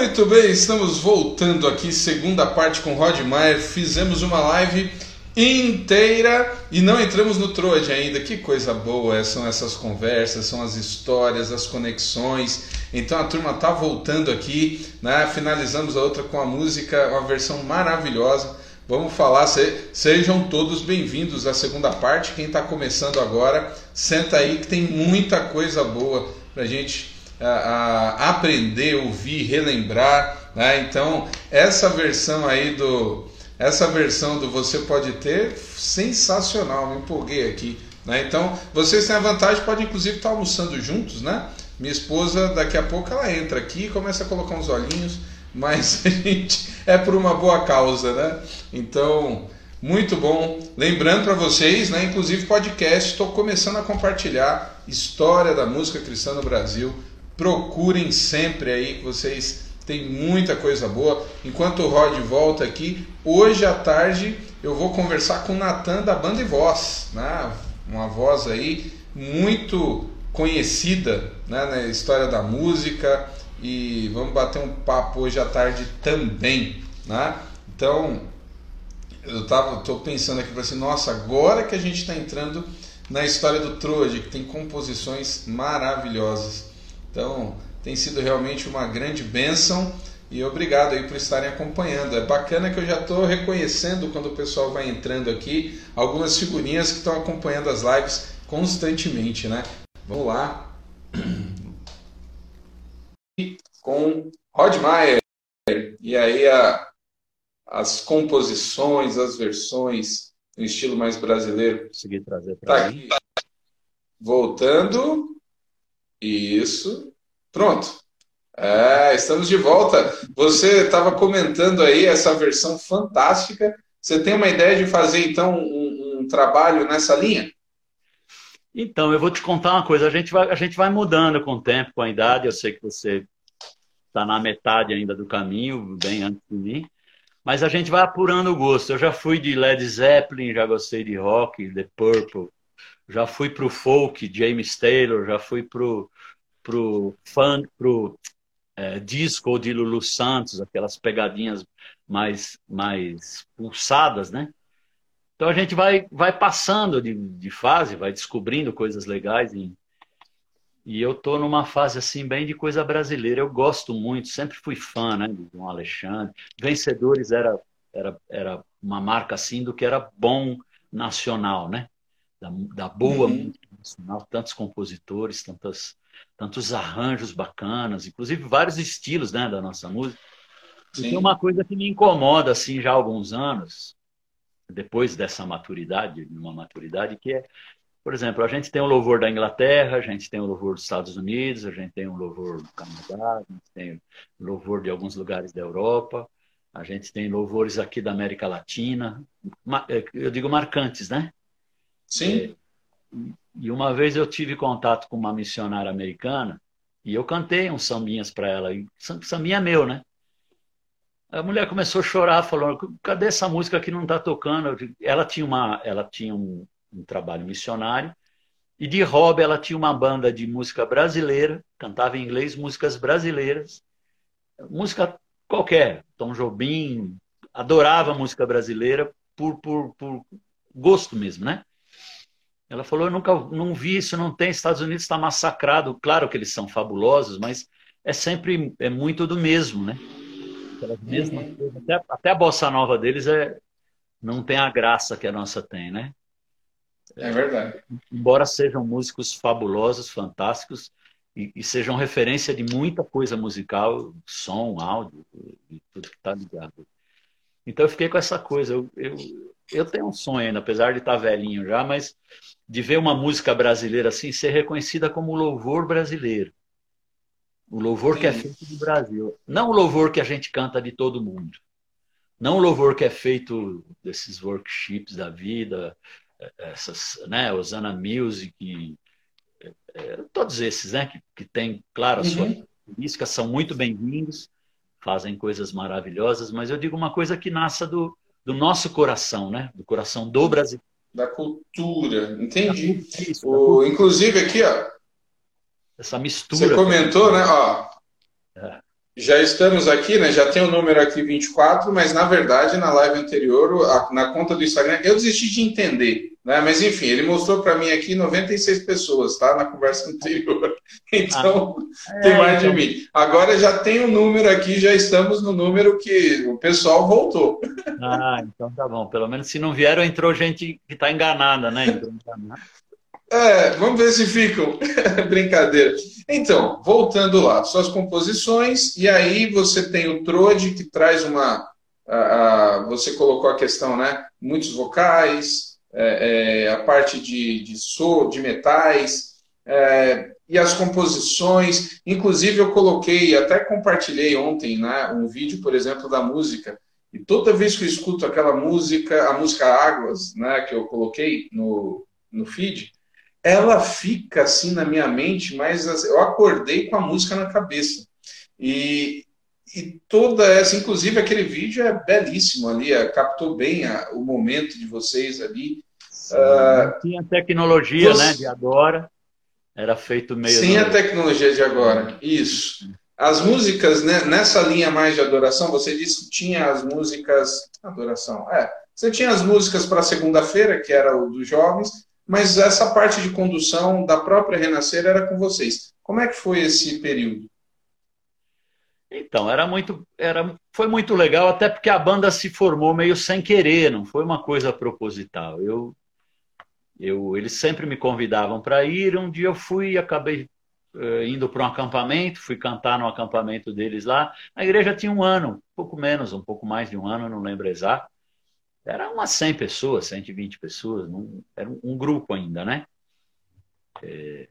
Muito bem, estamos voltando aqui, segunda parte com Rod Maier. Fizemos uma live inteira e não entramos no Troad ainda. Que coisa boa são essas conversas, são as histórias, as conexões. Então a turma tá voltando aqui, né? Finalizamos a outra com a música, uma versão maravilhosa. Vamos falar, se, sejam todos bem-vindos à segunda parte. Quem está começando agora, senta aí que tem muita coisa boa para a gente a, a aprender, ouvir, relembrar. Né? Então, essa versão aí do. Essa versão do Você Pode Ter, sensacional, me empolguei aqui. Né? Então, vocês têm a vantagem, podem inclusive estar almoçando juntos, né? Minha esposa, daqui a pouco, ela entra aqui e começa a colocar uns olhinhos, mas a gente é por uma boa causa, né? Então, muito bom. Lembrando para vocês, né, inclusive podcast, estou começando a compartilhar história da música cristã no Brasil procurem sempre aí vocês têm muita coisa boa. Enquanto o Rod volta aqui, hoje à tarde eu vou conversar com o Natan da Banda e Voz, né? uma voz aí muito conhecida né, na história da música e vamos bater um papo hoje à tarde também, né? Então, eu tava, tô pensando aqui para assim, nossa, agora que a gente está entrando na história do Troje, que tem composições maravilhosas. Então, tem sido realmente uma grande bênção e obrigado aí por estarem acompanhando. É bacana que eu já estou reconhecendo quando o pessoal vai entrando aqui algumas figurinhas que estão acompanhando as lives constantemente, né? Vamos lá. Com Rod Maier. E aí a, as composições, as versões no estilo mais brasileiro. Consegui trazer para tá aqui. Voltando. Isso. Pronto. É, estamos de volta. Você estava comentando aí essa versão fantástica. Você tem uma ideia de fazer então um, um, trabalho nessa linha? Então, eu vou te contar uma coisa. A gente vai, a gente vai mudando com o tempo, com a idade. Eu sei que você está na metade ainda do caminho, bem antes de mim. Mas a gente vai apurando o gosto. Eu já fui de Led Zeppelin, já gostei de rock, The Purple, já fui pro folk, James Taylor, já fui pro, pro funk, pro é, disco de Lulu Santos, aquelas pegadinhas mais, mais pulsadas, né? Então a gente vai, vai passando de, de fase, vai descobrindo coisas legais e, e eu tô numa fase assim bem de coisa brasileira. Eu gosto muito, sempre fui fã, né, de João Alexandre. Vencedores era era era uma marca assim do que era bom nacional, né? Da, da boa uhum. música nacional, tantos compositores, tantas, tantos arranjos bacanas, inclusive vários estilos né, da nossa música. Sim. E tem uma coisa que me incomoda assim já há alguns anos, depois dessa maturidade, uma maturidade que é, por exemplo, a gente tem o louvor da Inglaterra, a gente tem o louvor dos Estados Unidos, a gente tem o louvor do Canadá, a gente tem o louvor de alguns lugares da Europa, a gente tem louvores aqui da América Latina, eu digo marcantes, né? Sim. É, e uma vez eu tive contato com uma missionária americana e eu cantei uns sambinhas para ela. E sambinha meu, né? A mulher começou a chorar, falando: cadê essa música que não está tocando? Ela tinha, uma, ela tinha um, um trabalho missionário e de hobby ela tinha uma banda de música brasileira, cantava em inglês músicas brasileiras, música qualquer, Tom Jobim, adorava música brasileira por, por, por gosto mesmo, né? Ela falou: Eu nunca não vi isso, não tem. Estados Unidos está massacrado. Claro que eles são fabulosos, mas é sempre é muito do mesmo, né? Uhum. Até, até, a bossa nova deles é, não tem a graça que a nossa tem, né? É verdade. Embora sejam músicos fabulosos, fantásticos, e, e sejam referência de muita coisa musical, som, áudio, e tudo que está ligado. Então eu fiquei com essa coisa. Eu, eu, eu tenho um sonho ainda, apesar de estar tá velhinho já, mas de ver uma música brasileira assim ser reconhecida como louvor brasileiro. O louvor Sim. que é feito do Brasil. Não o louvor que a gente canta de todo mundo. Não o louvor que é feito desses workshops da vida, essas, né, Osana Music, é, todos esses, né, que, que tem, claro, a sua uhum. característica, são muito bem-vindos, fazem coisas maravilhosas, mas eu digo uma coisa que nasça do, do nosso coração, né, do coração do Brasil da cultura. Entendi. Isso, o, inclusive aqui, ó. Essa mistura. Você comentou, né? Ó, é. Já estamos aqui, né? Já tem o número aqui 24, mas na verdade na live anterior, na conta do Instagram, eu desisti de entender, né? Mas enfim, ele mostrou para mim aqui 96 pessoas, tá? Na conversa anterior. Então, ah, tem mais então... de mim. Agora já tem o um número aqui, já estamos no número que o pessoal voltou. Ah, então tá bom. Pelo menos se não vieram, entrou gente que está enganada, né? Entrou enganada. É, vamos ver se ficam. Brincadeira. Então, voltando lá, suas composições, e aí você tem o Trode, que traz uma. A, a, você colocou a questão, né? Muitos vocais, é, é, a parte de, de so, de metais, é, e as composições. Inclusive, eu coloquei, até compartilhei ontem, né? Um vídeo, por exemplo, da música. E toda vez que eu escuto aquela música, a música Águas, né, que eu coloquei no, no feed, ela fica assim na minha mente, mas eu acordei com a música na cabeça. E, e toda essa, inclusive aquele vídeo é belíssimo ali, é, captou bem a, o momento de vocês ali. Sim, uh, tinha tecnologia, você... né, de agora. Era feito meio. Sem a tecnologia de agora, isso. As músicas, né, nessa linha mais de adoração, você disse que tinha as músicas. Adoração, é. Você tinha as músicas para segunda-feira, que era o dos jovens, mas essa parte de condução da própria Renascer era com vocês. Como é que foi esse período? Então, era muito, era, foi muito legal, até porque a banda se formou meio sem querer, não foi uma coisa proposital. Eu, eu, eles sempre me convidavam para ir, um dia eu fui e acabei uh, indo para um acampamento, fui cantar no acampamento deles lá. A igreja tinha um ano, um pouco menos, um pouco mais de um ano, não lembro exato. Era umas 100 pessoas, 120 pessoas, num, era um, grupo ainda, né? É,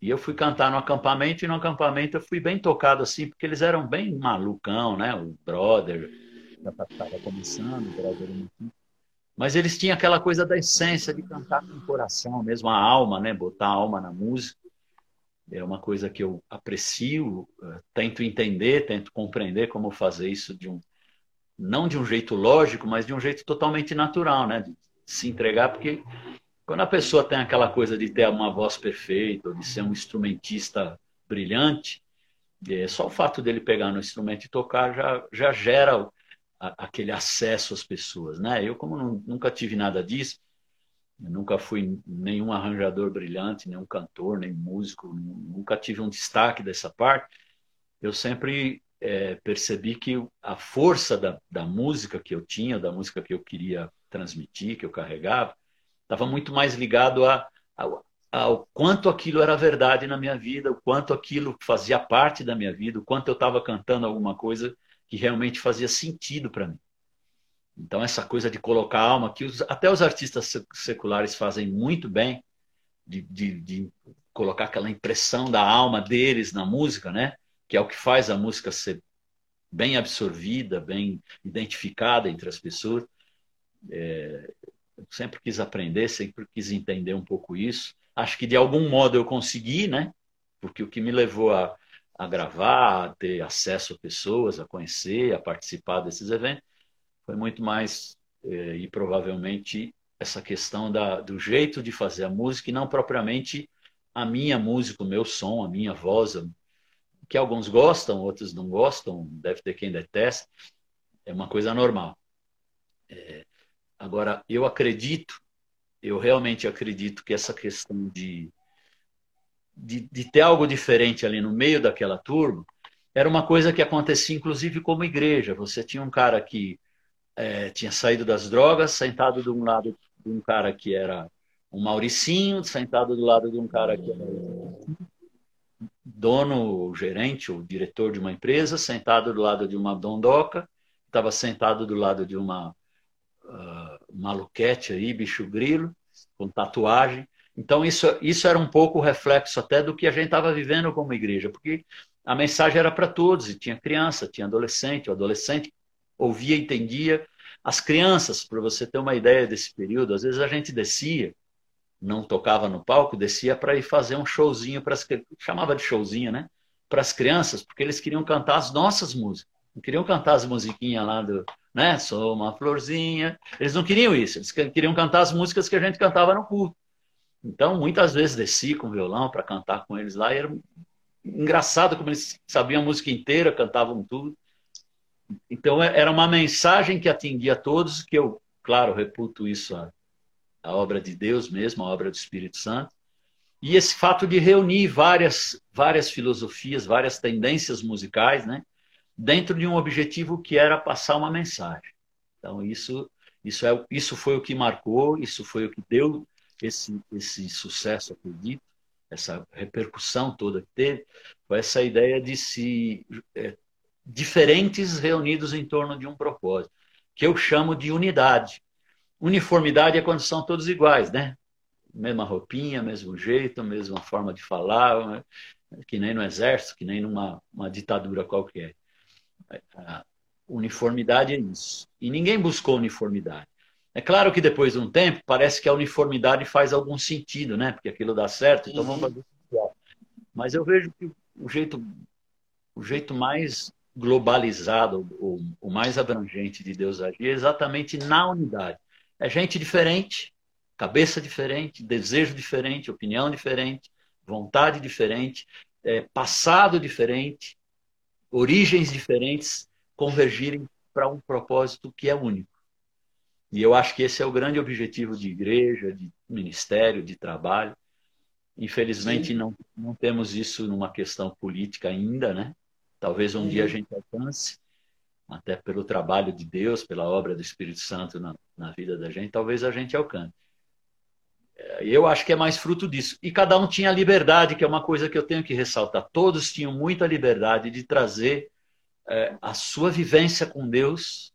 e eu fui cantar no acampamento, e no acampamento eu fui bem tocado assim, porque eles eram bem malucão, né? O brother estava começando, o brother mas eles tinham aquela coisa da essência de cantar com o coração, mesmo a alma, né? Botar a alma na música. É uma coisa que eu aprecio, eh, tento entender, tento compreender como fazer isso de um, não de um jeito lógico, mas de um jeito totalmente natural, né? De se entregar, porque quando a pessoa tem aquela coisa de ter uma voz perfeita, de ser um instrumentista brilhante, é, só o fato dele pegar no instrumento e tocar já, já gera aquele acesso às pessoas, né? Eu, como não, nunca tive nada disso, nunca fui nenhum arranjador brilhante, nenhum cantor, nem músico, nunca tive um destaque dessa parte, eu sempre é, percebi que a força da, da música que eu tinha, da música que eu queria transmitir, que eu carregava, estava muito mais ligado a, a, ao quanto aquilo era verdade na minha vida, o quanto aquilo fazia parte da minha vida, o quanto eu estava cantando alguma coisa que realmente fazia sentido para mim. Então, essa coisa de colocar alma, que os, até os artistas seculares fazem muito bem, de, de, de colocar aquela impressão da alma deles na música, né? que é o que faz a música ser bem absorvida, bem identificada entre as pessoas. É, eu sempre quis aprender, sempre quis entender um pouco isso. Acho que de algum modo eu consegui, né? Porque o que me levou a, a gravar, a ter acesso a pessoas, a conhecer, a participar desses eventos, foi muito mais é, e provavelmente essa questão da, do jeito de fazer a música e não propriamente a minha música, o meu som, a minha voz, que alguns gostam, outros não gostam, deve ter quem detesta, é uma coisa normal. É, agora, eu acredito, eu realmente acredito que essa questão de, de, de, ter algo diferente ali no meio daquela turma era uma coisa que acontecia, inclusive, como igreja. Você tinha um cara que é, tinha saído das drogas, sentado de um lado de um cara que era um Mauricinho, sentado do lado de um cara que era dono, gerente, ou diretor de uma empresa, sentado do lado de uma dondoca, estava sentado do lado de uma uh, maluquete aí, bicho grilo, com tatuagem. Então, isso, isso era um pouco o reflexo até do que a gente estava vivendo como igreja, porque a mensagem era para todos, e tinha criança, tinha adolescente, o adolescente ouvia entendia. As crianças, para você ter uma ideia desse período, às vezes a gente descia não tocava no palco, descia para ir fazer um showzinho para as chamava de showzinho, né? Para as crianças, porque eles queriam cantar as nossas músicas. Não queriam cantar as musiquinhas lá do, né? Sou uma florzinha. Eles não queriam isso. Eles queriam cantar as músicas que a gente cantava no culto. Então, muitas vezes desci com violão para cantar com eles lá e, era, engraçado como eles sabiam a música inteira, cantavam tudo. Então é, era uma mensagem que atingia todos, que eu, claro, reputo isso a, a obra de Deus mesmo, a obra do Espírito Santo. E esse fato de reunir várias, várias filosofias, várias tendências musicais, né, dentro de um objetivo que era passar uma mensagem. Então isso, isso, é, isso foi o que marcou, isso foi o que deu esse, esse sucesso, acredito, essa repercussão toda que teve, foi essa ideia de se é, diferentes reunidos em torno de um propósito, que eu chamo de unidade. Uniformidade é quando são todos iguais, né? Mesma roupinha, mesmo jeito, mesma forma de falar, né? que nem no exército, que nem numa uma ditadura qualquer. A uniformidade é isso. E ninguém buscou uniformidade. É claro que depois de um tempo, parece que a uniformidade faz algum sentido, né? Porque aquilo dá certo, então vamos fazer igual. Mas eu vejo que o jeito, o jeito mais globalizado, o, o mais abrangente de Deus agir é exatamente na unidade. É gente diferente, cabeça diferente, desejo diferente, opinião diferente, vontade diferente, é, passado diferente, origens diferentes convergirem para um propósito que é único. E eu acho que esse é o grande objetivo de igreja, de ministério, de trabalho. Infelizmente, não, não temos isso numa questão política ainda, né? Talvez um dia a gente alcance, até pelo trabalho de Deus, pela obra do Espírito Santo na, na vida da gente, talvez a gente alcance. É, eu acho que é mais fruto disso. E cada um tinha liberdade, que é uma coisa que eu tenho que ressaltar. Todos tinham muita liberdade de trazer é, a sua vivência com Deus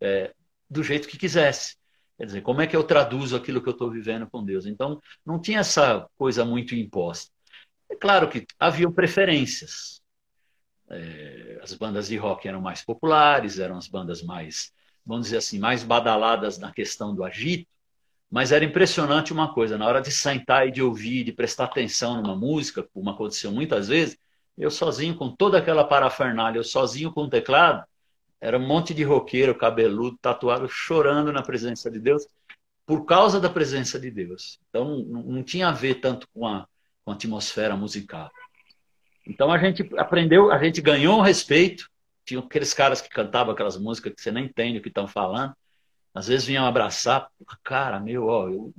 é, do jeito que quisesse. Quer dizer, como é que eu traduzo aquilo que eu estou vivendo com Deus? Então, não tinha essa coisa muito imposta. É claro que haviam preferências. É, as bandas de rock eram mais populares, eram as bandas mais, vamos dizer assim, mais badaladas na questão do agito, mas era impressionante uma coisa, na hora de sentar e de ouvir, de prestar atenção numa música, como aconteceu muitas vezes, eu sozinho com toda aquela parafernália, eu sozinho com o teclado, era um monte de roqueiro, cabeludo, tatuado, chorando na presença de Deus, por causa da presença de Deus. Então, não, tinha a ver tanto com a, com a atmosfera musical. Então, a gente aprendeu, a gente ganhou um respeito. Tinha aqueles caras que cantavam aquelas músicas que você nem entende o que estão falando. Às vezes vinham abraçar, cara, meu, ó, eu,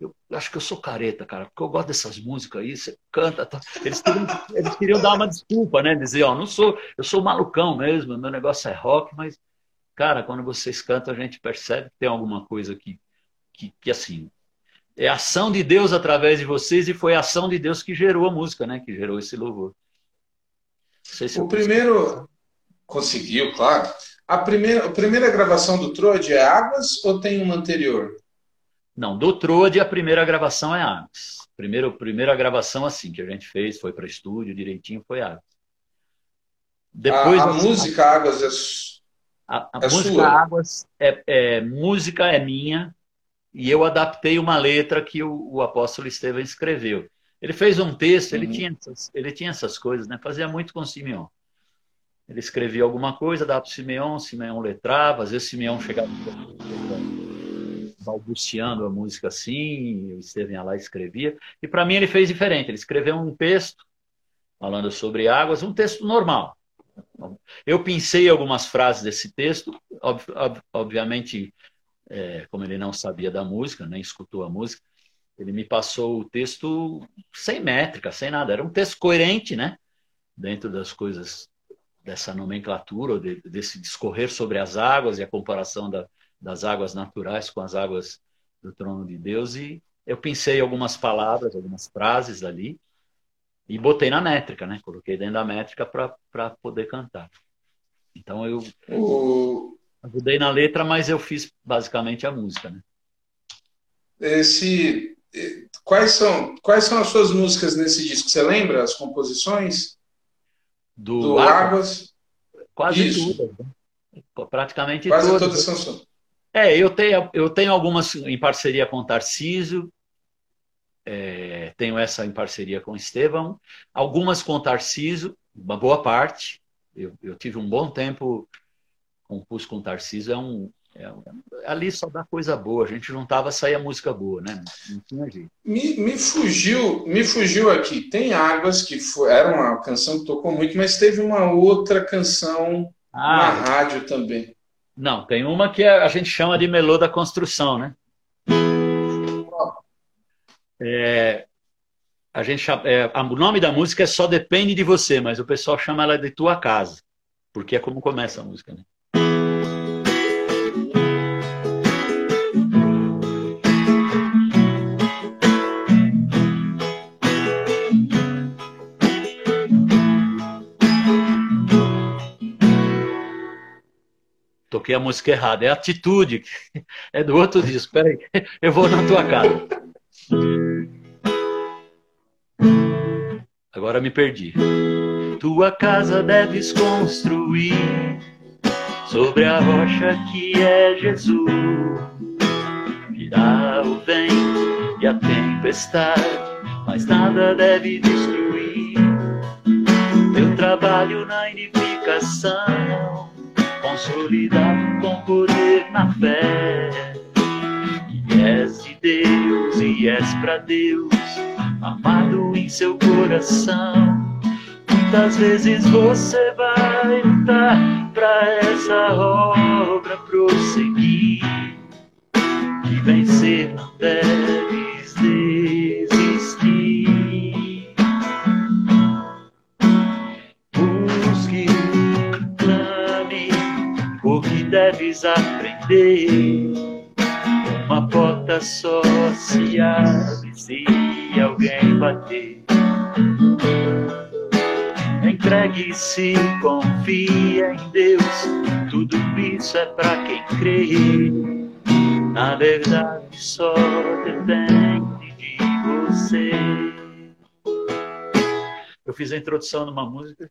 eu, eu, acho que eu sou careta, cara, porque eu gosto dessas músicas aí, você canta. Tá. Eles, queriam, eles queriam dar uma desculpa, né? Dizer, ó, não sou, eu sou malucão mesmo, meu negócio é rock, mas, cara, quando vocês cantam, a gente percebe que tem alguma coisa que, que, que assim, é ação de Deus através de vocês e foi a ação de Deus que gerou a música, né? Que gerou esse louvor. Se o primeiro conseguiu, claro. A primeira, a primeira gravação do Troad é Águas ou tem uma anterior? Não, do Troad a primeira gravação é Águas. Primeiro, primeira gravação assim que a gente fez, foi para estúdio direitinho, foi Águas. Depois, a, a música Águas é, a, a é música sua. Águas é, é, música é minha e eu adaptei uma letra que o, o apóstolo Estevão escreveu. Ele fez um texto, uhum. ele, tinha essas, ele tinha essas coisas, né? Fazia muito com o Simeão. Ele escrevia alguma coisa, dava para o Simeão, Simeão letrava, às vezes Simeão chegava balbuciando a música assim, o Estevam ia lá e escrevia. E para mim ele fez diferente, ele escreveu um texto falando sobre águas, um texto normal. Eu pensei algumas frases desse texto, ob ob obviamente, é, como ele não sabia da música, nem escutou a música, ele me passou o texto sem métrica, sem nada. Era um texto coerente, né? Dentro das coisas dessa nomenclatura, de, desse discorrer sobre as águas e a comparação da, das águas naturais com as águas do trono de Deus. E eu pensei algumas palavras, algumas frases ali e botei na métrica, né? Coloquei dentro da métrica para poder cantar. Então eu o... ajudei na letra, mas eu fiz basicamente a música, né? Esse, quais são quais são as suas músicas nesse disco? Você lembra as composições? Do, do Águas. Quase Isso. todas. Né? Praticamente Quase todas. todas são suas. É, eu tenho, eu tenho algumas em parceria com o Tarcísio, é, tenho essa em parceria com o Estevão, algumas com o Tarcísio, uma boa parte. Eu, eu tive um bom tempo com o Tarcísio, é um, ali só dá coisa boa, a gente juntava, saía música boa, né? Não tinha jeito. Me, me fugiu, me fugiu aqui. Tem Águas, que foi, era uma canção que tocou muito, mas teve uma outra canção ah, na rádio também. Não, tem uma que a gente chama de Melô da Construção, né? É, a gente, é, o nome da música é Só Depende de Você, mas o pessoal chama ela de Tua Casa, porque é como começa a música, né? Toquei a música errada. É atitude. É do outro disco. Peraí, eu vou na tua casa. Agora me perdi. Tua casa deves construir sobre a rocha que é Jesus. Virá o vento e a tempestade, mas nada deve destruir teu trabalho na edificação consolidado com poder na fé. Que és de Deus e és para Deus, amado em seu coração. Muitas vezes você vai lutar para essa obra prosseguir e vencer não deves deves aprender. Uma porta só se abre se alguém bater. Entregue-se, confia em Deus. Tudo isso é para quem crê. Na verdade, só depende de você. Eu fiz a introdução numa música.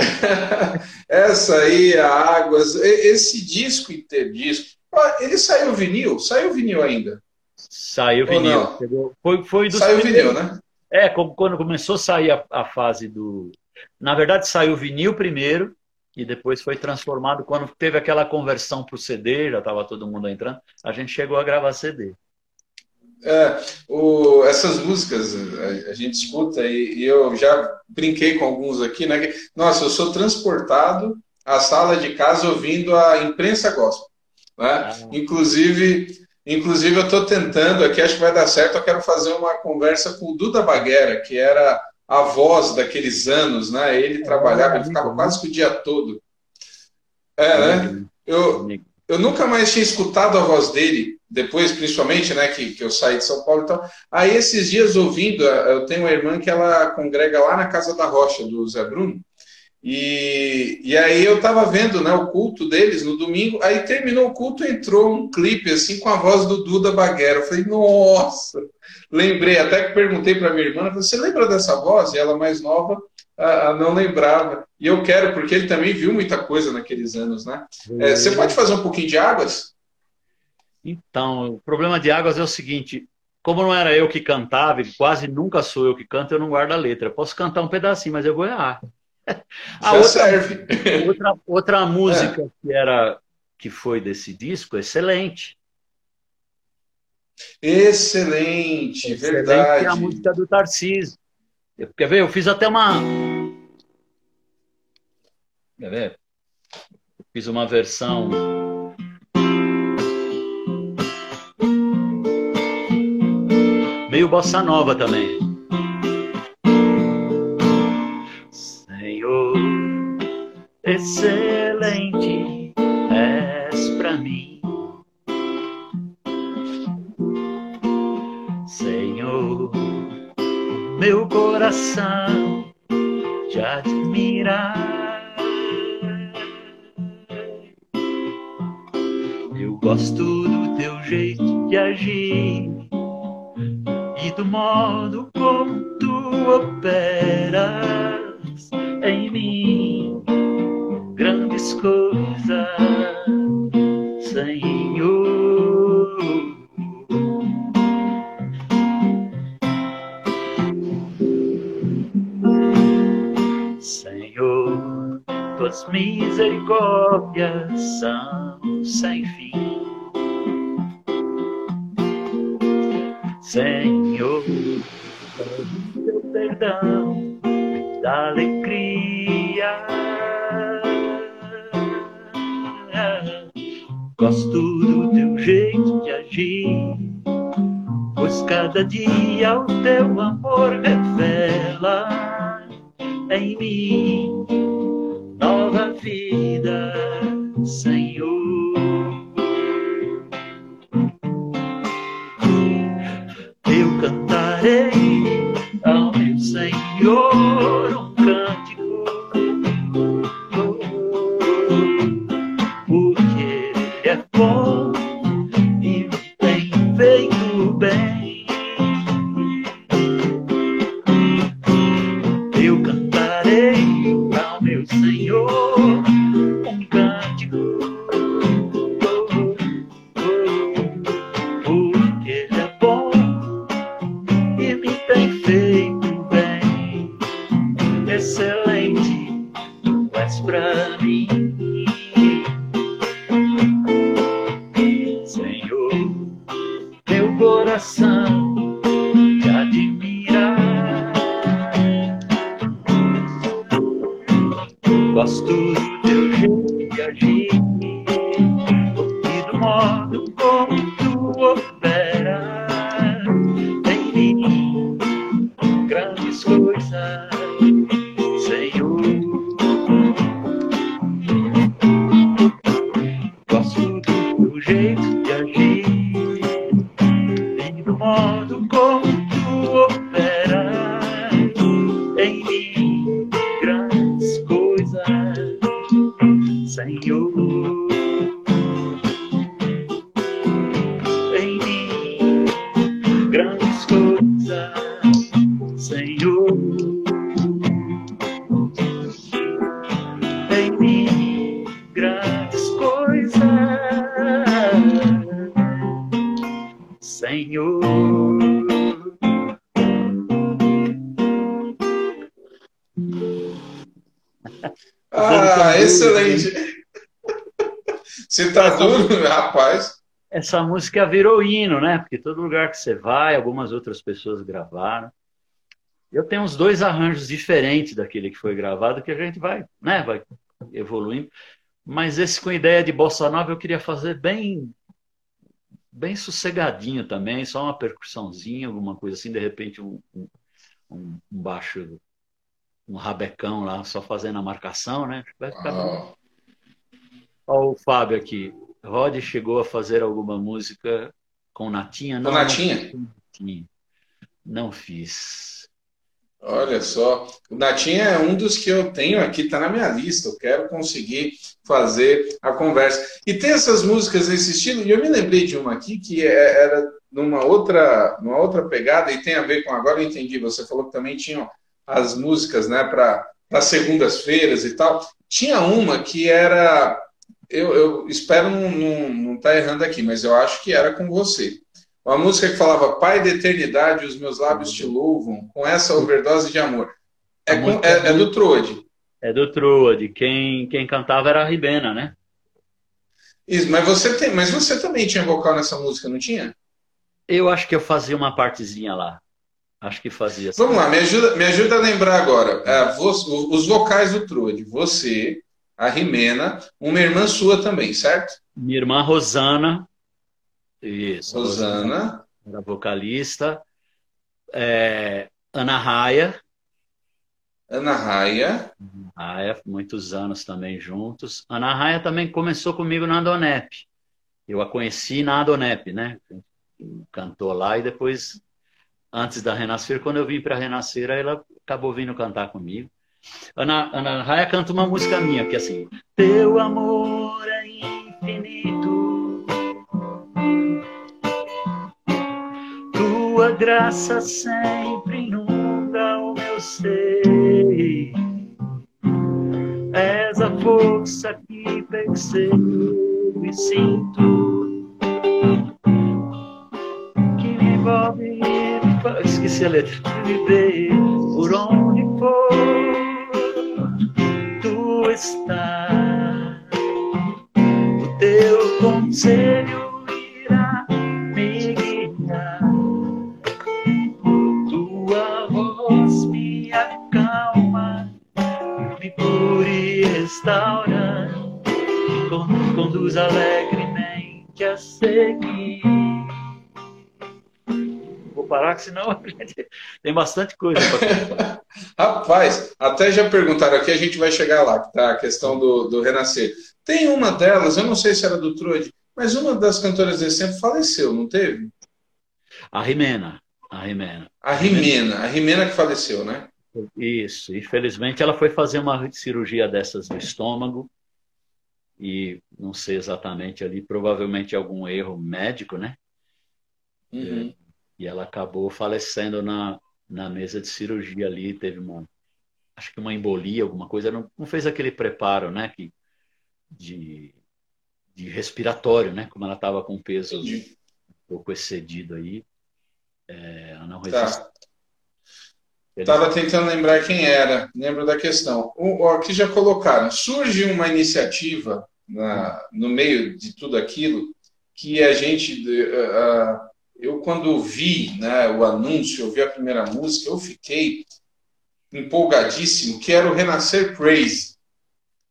Essa aí, a Águas, esse disco interdisco, ele saiu vinil? Saiu vinil ainda? Saiu vinil. Foi, foi dos saiu vinil, né? É, quando começou a sair a, a fase do. Na verdade, saiu vinil primeiro, e depois foi transformado. Quando teve aquela conversão para o CD, já estava todo mundo entrando, a gente chegou a gravar CD. É, o, essas músicas a, a gente escuta e, e, eu já brinquei com alguns aqui, né? Que, nossa, eu sou transportado à sala de casa ouvindo a imprensa gospel. Né? Ah. Inclusive, inclusive, eu estou tentando aqui, acho que vai dar certo. Eu quero fazer uma conversa com o Duda Baguera, que era a voz daqueles anos, né? Ele trabalhava, ele ficava quase que o dia todo. É, né? Eu, eu nunca mais tinha escutado a voz dele, depois, principalmente, né, que, que eu saí de São Paulo e tal. Aí, esses dias, ouvindo, eu tenho uma irmã que ela congrega lá na Casa da Rocha, do Zé Bruno, e, e aí eu tava vendo né, o culto deles no domingo, aí terminou o culto, entrou um clipe assim com a voz do Duda Baguera. Eu falei, nossa! Lembrei, até que perguntei para minha irmã, você lembra dessa voz? E ela mais nova a, a não lembrava. E eu quero, porque ele também viu muita coisa naqueles anos, né? É, você pode fazer um pouquinho de águas? Então, o problema de águas é o seguinte: como não era eu que cantava, e quase nunca sou eu que canto, eu não guardo a letra. Eu posso cantar um pedacinho, mas eu vou errar. a outra, serve. outra, outra música é. que era que foi desse disco, excelente. Excelente, excelente verdade. É a música do Tarcísio. Quer ver? Eu fiz até uma. Quer ver? Fiz uma versão. Meio bossa nova também. Senhor, excelente Essa música virou hino, né? Porque todo lugar que você vai, algumas outras pessoas gravaram. Eu tenho uns dois arranjos diferentes daquele que foi gravado, que a gente vai, né? Vai evoluindo. Mas esse com ideia de bossa nova eu queria fazer bem, bem sossegadinho também, só uma percussãozinha, alguma coisa assim, de repente um, um, um baixo, um rabecão lá, só fazendo a marcação, né? Vai ficar. Olha o Fábio aqui. Rod chegou a fazer alguma música com Natinha? Com Natinha? Não, não fiz. Olha só, o Natinha é um dos que eu tenho aqui, tá na minha lista. Eu quero conseguir fazer a conversa. E tem essas músicas nesse estilo, e eu me lembrei de uma aqui que era numa outra, numa outra pegada e tem a ver com agora eu entendi. Você falou que também tinham as músicas, né, para segundas-feiras e tal. Tinha uma que era eu, eu, espero não, estar tá errando aqui, mas eu acho que era com você. Uma música que falava Pai da eternidade, os meus lábios te louvam, com essa overdose de amor. É, com, é, é do Truade. É do Truade. Quem, quem cantava era a Ribena, né? Isso, mas você, tem, mas você também tinha vocal nessa música, não tinha? Eu acho que eu fazia uma partezinha lá. Acho que fazia. Vamos lá, me ajuda, me ajuda a lembrar agora. É, os vocais do Truade. Você, a Rimena, uma irmã sua também, certo? Minha irmã Rosana. Isso. Rosana. Era vocalista. É, Ana Raia. Ana Raia. Ana Raia, muitos anos também juntos. Ana Raia também começou comigo na Adonep. Eu a conheci na Adonep, né? Cantou lá e depois, antes da Renascer, quando eu vim para Renascer, ela acabou vindo cantar comigo. Ana, Ana Raia canta uma música minha, que é assim: Teu amor é infinito, tua graça sempre inunda o meu ser. És a força que percebo e sinto, que me envolve. Esqueci a letra. Viver por onde senão tem bastante coisa para Rapaz, até já perguntaram aqui, a gente vai chegar lá, tá? A questão do, do renascer. Tem uma delas, eu não sei se era do Trude, mas uma das cantoras desse tempo faleceu, não teve? A Rimena. A Rimena. A Rimena, a Rimena que faleceu, né? Isso, infelizmente ela foi fazer uma cirurgia dessas no estômago e não sei exatamente ali, provavelmente algum erro médico, né? Uhum. E ela acabou falecendo na, na mesa de cirurgia ali, teve uma, acho que uma embolia, alguma coisa, não, não fez aquele preparo, né, que, de, de respiratório, né, como ela estava com peso um pouco excedido aí, é, ela não resistiu. Tá. Estava tentando lembrar quem era, lembro da questão. O, aqui já colocaram, surge uma iniciativa na, no meio de tudo aquilo que a gente... eu quando vi né, o anúncio, eu vi a primeira música, eu fiquei empolgadíssimo, que era o Renascer Praise.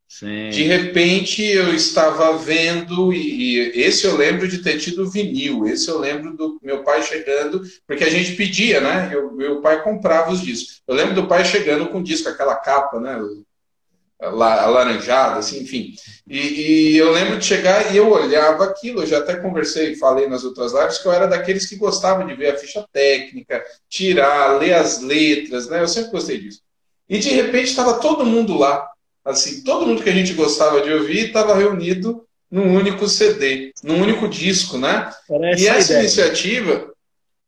Sim. De repente eu estava vendo, e, e, esse eu lembro de ter tido vinil, esse eu lembro do meu pai chegando, porque a gente pedia, né? Eu, meu pai comprava os discos. Eu lembro do pai chegando com o disco, aquela capa, né? Alaranjada, assim, enfim. E, e, eu lembro de chegar e eu olhava aquilo, eu já até conversei, falei nas outras lives, que eu era daqueles que gostavam de ver a ficha técnica, tirar, ler as letras, né? Eu sempre gostei disso. E de repente estava todo mundo lá, assim, todo mundo que a gente gostava de ouvir estava reunido num único CD, num único disco, né? Parece e essa iniciativa,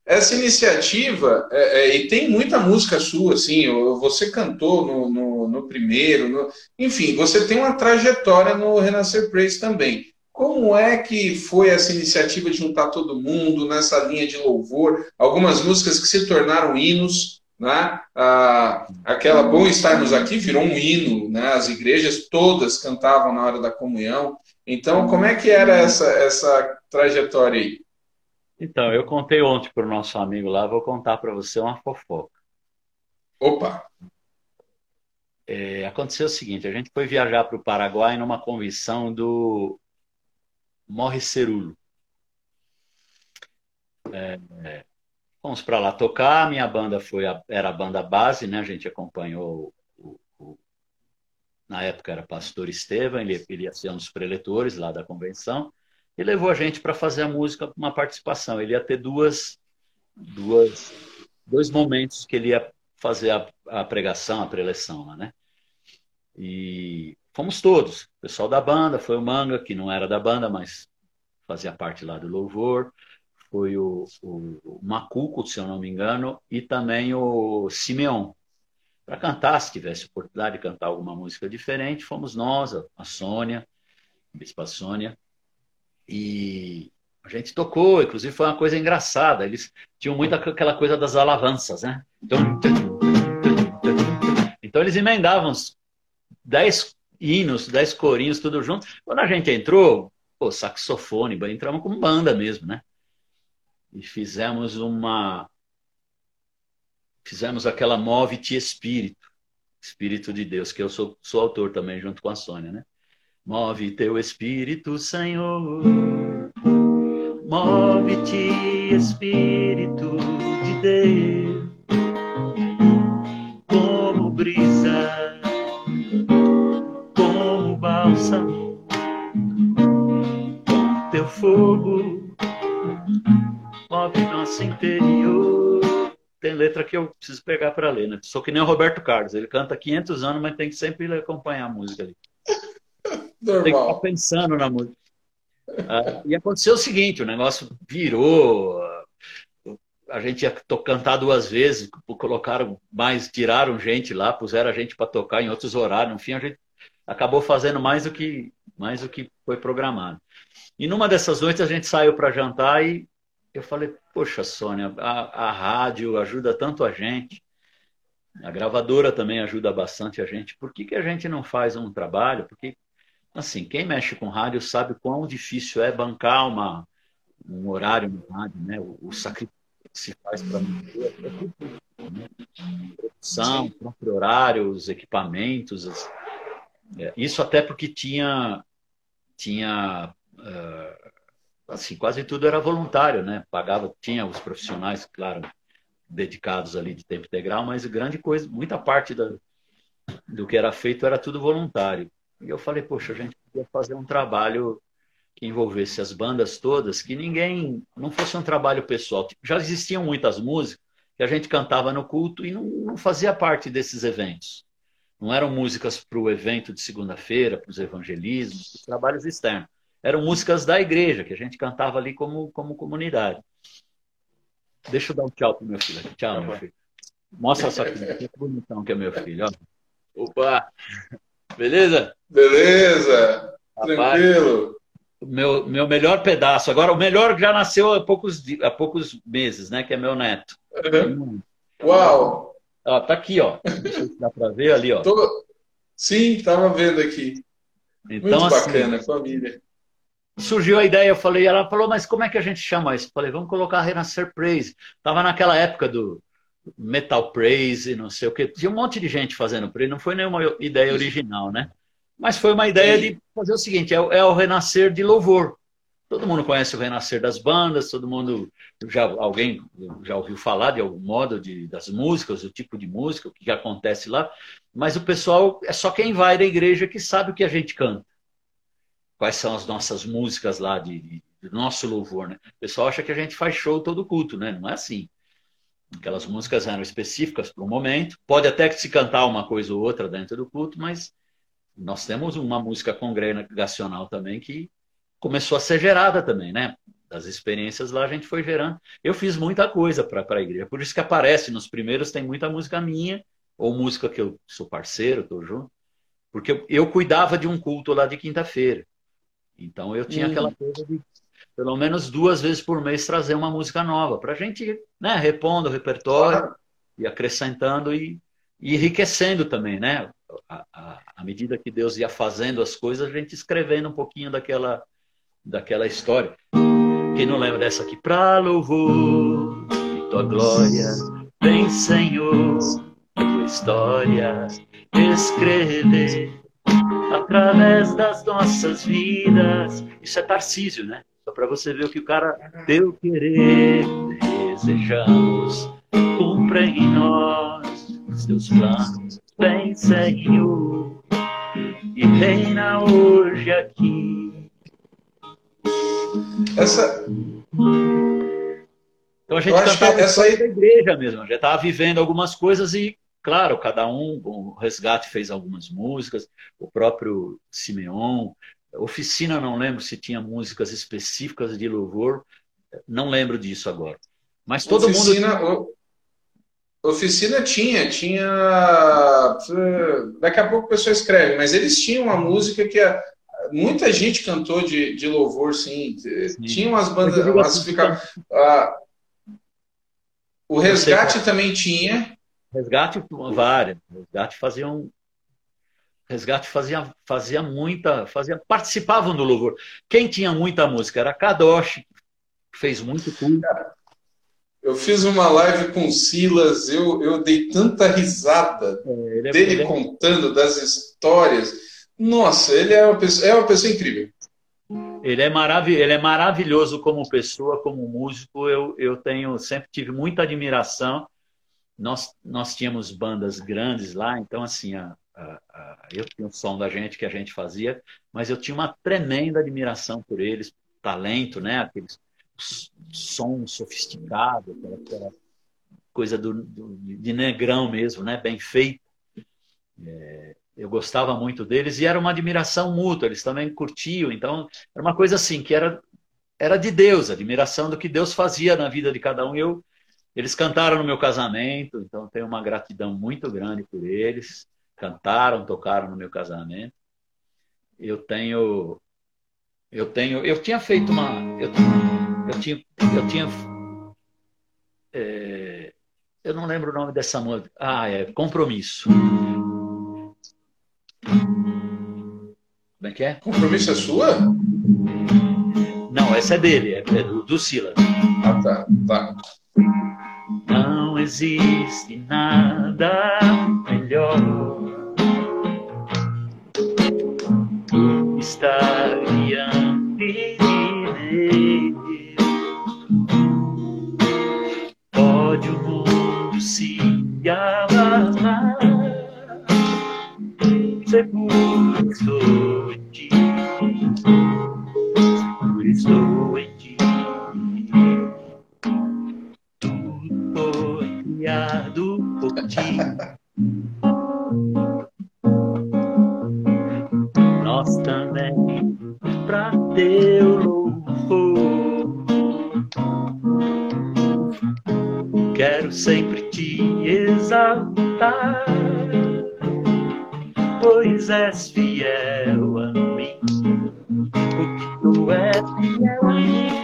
essa iniciativa, é, é, e tem muita música sua, assim, você cantou no, no, no primeiro, no, enfim, você tem uma trajetória no Renascer Praise também. Como é que foi essa iniciativa de juntar todo mundo nessa linha de louvor? Algumas músicas que se tornaram hinos, né? Ah, aquela Bom Estarmos Aqui virou um hino, né? As igrejas todas cantavam na hora da comunhão. Então, como é que era essa, essa trajetória aí? Então, eu contei ontem para o nosso amigo lá, vou contar para você uma fofoca. Opa! É, aconteceu o seguinte: a gente foi viajar para o Paraguai numa convenção do Morre Cerulo. É, é, fomos para lá tocar, minha banda foi a, era a banda base, né? A gente acompanhou o, o, na época era Pastor Estevam, ele, ele ia ser um dos preletores lá da convenção e levou a gente para fazer a música, uma participação. Ele ia ter duas, duas, dois momentos que ele ia fazer a, a pregação, a preleção lá, né? E fomos todos. O pessoal da banda, foi o Manga, que não era da banda, mas fazia parte lá do louvor. Foi o, o, o Macuco, se eu não me engano, e também o Simeon. Para cantar, se tivesse oportunidade de cantar alguma música diferente, fomos nós, a Sônia, a Bispa Sônia, e a gente tocou, inclusive foi uma coisa engraçada. Eles tinham muito aquela coisa das alavanças, né? Então, então eles emendavam dez hinos, dez corinhos, tudo junto. Quando a gente entrou, pô, saxofone, entramos como banda mesmo, né? E fizemos uma. Fizemos aquela Move-te Espírito, Espírito de Deus, que eu sou, sou autor também, junto com a Sônia, né? Move teu espírito, Senhor. Move-te, Espírito de Deus, fogo, move nosso interior. Tem letra que eu preciso pegar para ler, né? Sou que nem o Roberto Carlos, ele canta 500 anos, mas tem que sempre acompanhar a música ali. Normal. Tem que estar pensando na música. Ah, e aconteceu o seguinte: o negócio virou. A gente ia cantar duas vezes, colocaram mais, tiraram gente lá, puseram a gente para tocar em outros horários. No fim, a gente acabou fazendo mais do que mais do que foi programado. E numa dessas noites a gente saiu para jantar e eu falei: Poxa, Sônia, a, a rádio ajuda tanto a gente. A gravadora também ajuda bastante a gente. Por que, que a gente não faz um trabalho? Porque assim, quem mexe com rádio sabe quão difícil é bancar uma, um horário no rádio, né? O, o sacrifício que se faz para né? produção, próprio horário, os equipamentos. As, isso até porque tinha tinha uh, assim quase tudo era voluntário, né? Pagava, tinha os profissionais, claro, dedicados ali de tempo integral, mas grande coisa, muita parte da, do que era feito era tudo voluntário. E eu falei, poxa, a gente podia fazer um trabalho que envolvesse as bandas todas, que ninguém, não fosse um trabalho pessoal. Tipo, já existiam muitas músicas que a gente cantava no culto e não, não fazia parte desses eventos. Não eram músicas para o evento de segunda-feira, para os evangelismos, os trabalhos externos. Eram músicas da igreja, que a gente cantava ali como, como comunidade. Deixa eu dar um tchau pro meu filho. Tchau, tá meu filho. Mostra só que, que bonitão que é meu filho. Ó. Opa! Beleza? Beleza! Rapaz, Tranquilo. Meu, meu melhor pedaço. Agora, o melhor já nasceu há poucos, há poucos meses, né? Que é meu neto. Uhum. Uau! Ó, tá aqui, ó. dá para ver ali, ó. Tô... Sim, estava vendo aqui. Então, Muito assim, bacana, família surgiu a ideia, eu falei, ela falou, mas como é que a gente chama isso? Eu falei, vamos colocar Renascer Praise. Tava naquela época do Metal Praise, não sei o que. Tinha um monte de gente fazendo praise, não foi nenhuma ideia original, né? Mas foi uma ideia de fazer o seguinte, é, é o renascer de louvor. Todo mundo conhece o renascer das bandas, todo mundo já alguém já ouviu falar de algum modo de, das músicas, o tipo de música, o que acontece lá, mas o pessoal é só quem vai da igreja que sabe o que a gente canta quais são as nossas músicas lá de, de, nosso louvor, né? O pessoal acha que a gente faz show todo culto, né? Não é assim. Aquelas músicas eram específicas para o momento. Pode até se cantar uma coisa ou outra dentro do culto, mas nós temos uma música congregacional também que começou a ser gerada também, né? Das experiências lá a gente foi gerando. Eu fiz muita coisa para a igreja, por isso que aparece nos primeiros tem muita música minha ou música que eu sou parceiro, estou junto, porque eu, eu cuidava de um culto lá de quinta-feira. Então eu tinha aquela coisa de pelo menos duas vezes por mês trazer uma música nova para a gente, né, repondo o repertório e acrescentando e, e, enriquecendo também, né? À, à medida que Deus ia fazendo as coisas, a gente escrevendo um pouquinho daquela daquela história. Quem não lembra dessa aqui? Pra louvor e tua glória, vem Senhor, tua história escrever através das nossas vidas. Isso é Tarcísio, né? Só para você ver o que o cara teu querer desejamos, cumpra em nós os teus planos, vem Senhor e reina hoje aqui. Essa então a gente cantava essa aí... da igreja mesmo, já estava vivendo algumas coisas e Claro, cada um, o Resgate fez algumas músicas, o próprio Simeon, Oficina, não lembro se tinha músicas específicas de louvor, não lembro disso agora. Mas todo Oficina, mundo. Oficina tinha, tinha. Daqui a pouco a pessoa escreve, mas eles tinham uma música que a... muita gente cantou de, de louvor, sim. sim. Tinha umas bandas. Umas, fica... ah, o Resgate também tinha. Resgate, várias. Resgate faziam. Resgate fazia, fazia muita. Fazia, participavam do louvor. Quem tinha muita música era Kadosh, fez muito culto. Eu fiz uma live com o Silas, eu, eu dei tanta risada é, é, dele é... contando das histórias. Nossa, ele é uma pessoa, é uma pessoa incrível. Ele é, marav ele é maravilhoso como pessoa, como músico. Eu, eu tenho sempre tive muita admiração nós, nós tínhamos bandas grandes lá, então assim, a, a, a, eu tinha o som da gente que a gente fazia, mas eu tinha uma tremenda admiração por eles, talento, né? Aqueles som sofisticado, aquela, aquela coisa do, do, de negrão mesmo, né? Bem feito. É, eu gostava muito deles e era uma admiração mútua, eles também curtiam, então era uma coisa assim que era era de Deus, admiração do que Deus fazia na vida de cada um. Eu eles cantaram no meu casamento, então tenho uma gratidão muito grande por eles. Cantaram, tocaram no meu casamento. Eu tenho eu tenho eu tinha feito uma eu, eu tinha eu tinha é, eu não lembro o nome dessa música. Ah, é Compromisso. Bem, é que é? Compromisso é sua? Não, essa é dele, é do, do Silas. Ah, tá, tá. Não existe nada melhor. Estar diante de Deus. Pode o mundo se abalar. Seguro Estou em ti. Tudo foi criado por ti. Nós também para teu louvor. Quero sempre te exaltar, pois és fiel a mim. Porque tu és fiel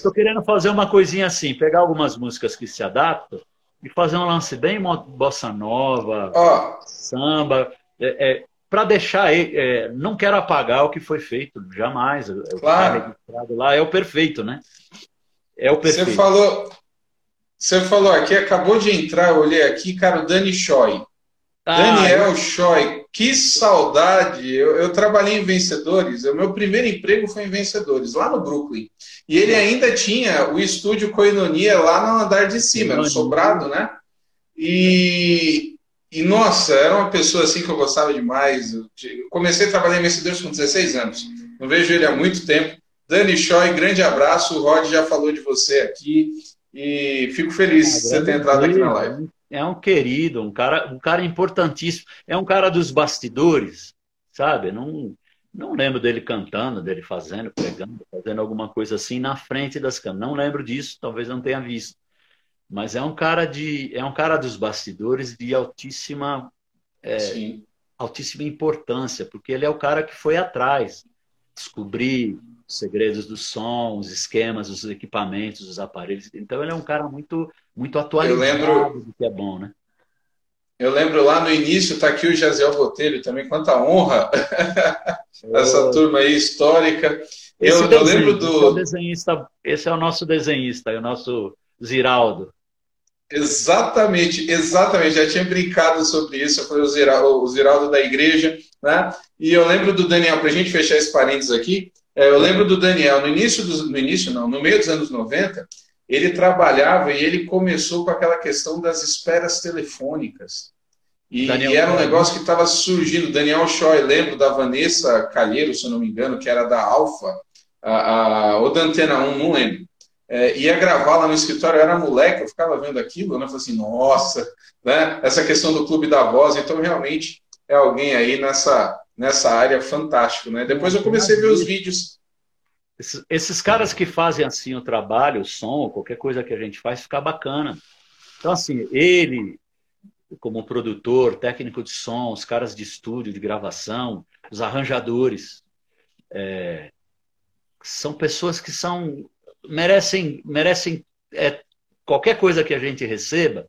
estou querendo fazer uma coisinha assim, pegar algumas músicas que se adaptam e fazer um lance bem bossa nova, Ó, samba, para deixar. é, não quero apagar o que foi feito, jamais. O que Claro. está registrado lá é o perfeito, né? É o você perfeito. falou. Você falou aqui, acabou de entrar, eu olhei aqui, cara, o Dani Choi. Ah, Daniel Choi, que saudade! Eu, eu trabalhei em Vencedores, o meu primeiro emprego foi em Vencedores, lá no Brooklyn. E ele ainda tinha o estúdio Coinonia lá no andar de cima, no sobrado, né? E, e, nossa, era uma pessoa assim que eu gostava demais. Eu comecei a trabalhar em Vencedores com 16 anos, não vejo ele há muito tempo. Dani Choi, grande abraço. O Rod já falou de você aqui e fico feliz de você ter entrado aqui na live. É um querido, um cara, um cara importantíssimo. É um cara dos bastidores, sabe? Não, não lembro dele cantando, dele fazendo, pregando, fazendo alguma coisa assim na frente das câmeras. Não lembro disso, talvez não tenha visto. Mas é um cara de, é um cara dos bastidores de altíssima, Sim. altíssima importância, porque ele é o cara que foi atrás, descobrir os segredos do som, os esquemas, os equipamentos, os aparelhos. Então ele é um cara muito, muito atualizado lembro- do que é bom, né? Eu lembro lá no início, tá aqui o Jaziel Botelho também, quanta honra essa turma aí histórica. Esse Eu, eu desenho, lembro esse é o do. desenhista, esse é o nosso desenhista, é o nosso Ziraldo. Exatamente, exatamente. Já tinha brincado sobre isso. Eu falei o Ziraldo, o Ziraldo da igreja, né? E eu lembro do Daniel, para a gente fechar esse parênteses aqui, é, eu lembro do Daniel, no início dos, no início não, no meio dos anos 90, ele trabalhava e ele começou com aquela questão das esperas telefônicas. E, e era um negócio que estava surgindo. Daniel Choi, lembro da Vanessa Calheiro, se eu não me engano, que era da Alfa, a, a, ou da Antena 1, não lembro. É, ia gravar lá no escritório, eu era moleque, eu ficava vendo aquilo, né? Eu falei assim, nossa, né? Essa questão do clube da voz, então realmente é alguém aí nessa, nessa área fantástico, né? Depois eu comecei a ver os vídeos. Esses, esses caras que fazem assim o trabalho, o som, qualquer coisa que a gente faz, fica bacana. Então, assim, ele, como produtor, técnico de som, os caras de estúdio, de gravação, os arranjadores, é, são pessoas que são merecem merecem é, qualquer coisa que a gente receba,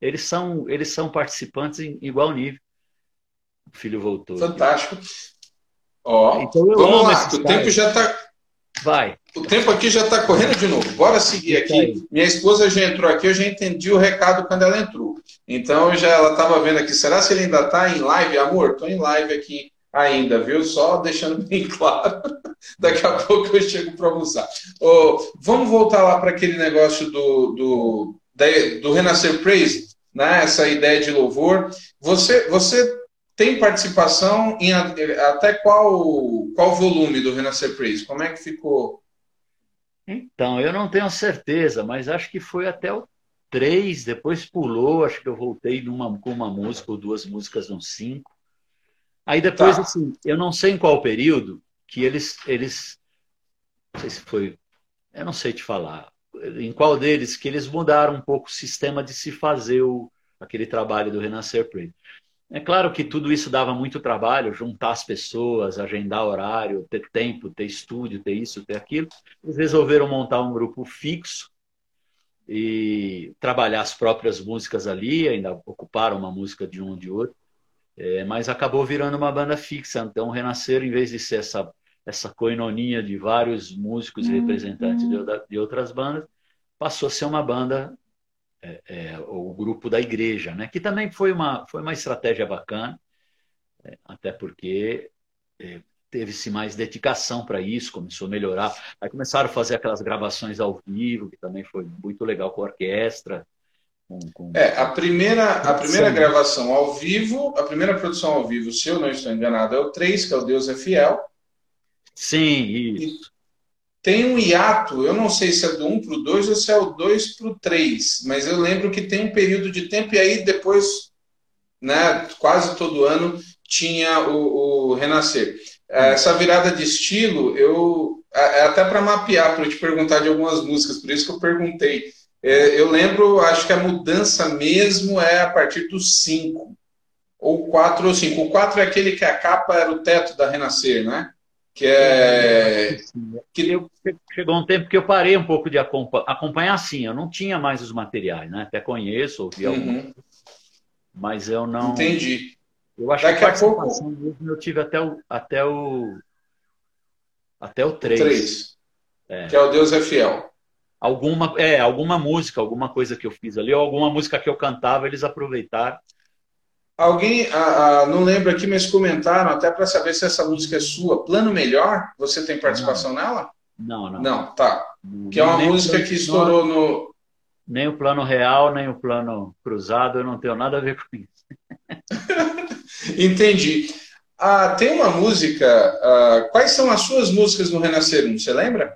eles são eles são participantes em igual nível. O filho voltou. Fantástico. Ó, Então vamos amo lá, o tempo já está Vai. O tempo aqui já está correndo de novo. Bora seguir aqui. Minha esposa já entrou aqui, eu já entendi o recado quando ela entrou. Então já ela estava vendo aqui. Será se ele ainda está em live, amor? Estou em live aqui ainda, viu? Só deixando bem claro. Daqui a pouco eu chego para usar. Oh, vamos voltar lá para aquele negócio do, do, do Renascer Praise, né? Essa ideia de louvor. Você, você tem participação em até qual, qual volume do Renascer Praise? Como é que ficou? Então, eu não tenho certeza, mas acho que foi até o 3, depois pulou, acho que eu voltei numa, com uma música ou duas músicas no 5. Aí depois, tá. assim, eu não sei em qual período que eles, eles. Não sei se foi. Eu não sei te falar. Em qual deles que eles mudaram um pouco o sistema de se fazer o, aquele trabalho do Renascer Praise. É claro que tudo isso dava muito trabalho, juntar as pessoas, agendar horário, ter tempo, ter estúdio, ter isso, ter aquilo. Eles resolveram montar um grupo fixo e trabalhar as próprias músicas ali, ainda ocuparam uma música de um de outro, é, mas acabou virando uma banda fixa. Então, o Renascer, em vez de ser essa, essa coinonia de vários músicos e representantes de, de outras bandas, passou a ser uma banda é, é, o grupo da igreja, né? que também foi uma, foi uma estratégia bacana, é, até porque é, teve-se mais dedicação para isso, começou a melhorar. Aí começaram a fazer aquelas gravações ao vivo, que também foi muito legal com a orquestra. Com, com... É, a primeira, a primeira gravação ao vivo, a primeira produção ao vivo, se eu não estou enganado, é o 3, que é o Deus é Fiel. Sim, isso tem um hiato, eu não sei se é do 1 para o 2 ou se é o 2 para o 3, mas eu lembro que tem um período de tempo e aí depois, né, quase todo ano, tinha o, o Renascer. Essa virada de estilo, eu é, é até para mapear, para te perguntar de algumas músicas, por isso que eu perguntei. É, eu lembro, acho que a mudança mesmo é a partir do 5, ou 4 ou 5. O 4 é aquele que a capa era o teto da Renascer, né? Que é. Que... Eu, chegou um tempo que eu parei um pouco de acompanhar, assim, eu não tinha mais os materiais, né? Até conheço, ouvi uhum. algum, mas eu não. Entendi. Eu acho Daqui que a, a pouco eu tive até o até o até o 3. 3 é. Que é o Deus é fiel. Alguma, é, alguma música, alguma coisa que eu fiz ali, ou alguma música que eu cantava, eles aproveitaram Alguém, ah, ah, não lembro aqui, mas comentaram até para saber se essa música é sua. Plano Melhor, você tem participação não. nela? Não, não. Não, tá. Que é uma música que estourou no. Nem o plano real, nem o plano cruzado, eu não tenho nada a ver com isso. Entendi. Ah, tem uma música. Ah, quais são as suas músicas no Renascer 1? Você lembra?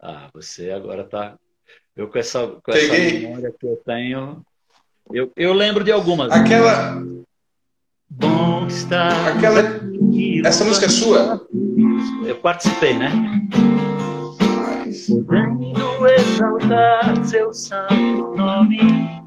Ah, você agora tá. Eu com essa, com essa memória que eu tenho, eu, eu lembro de algumas. Aquela. Bom estar. Aquela. Essa música é sua? Eu participei, né? Podendo exaltar seu santo nome.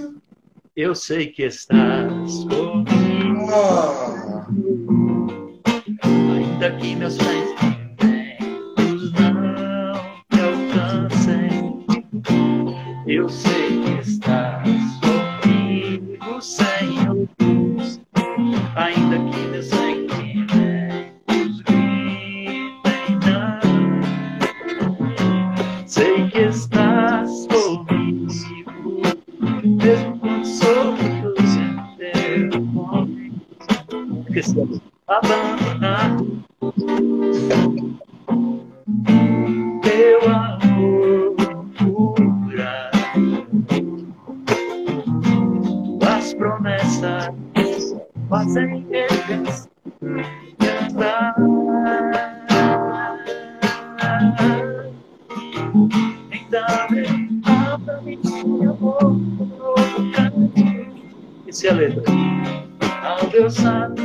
Música. Eu sei que estás comigo. Ah. Ainda que meus pés abandonar teu amor cura As promessas fazem eles cantar então abra me meu amor um novo caminho esse é a letra ao Deus sabe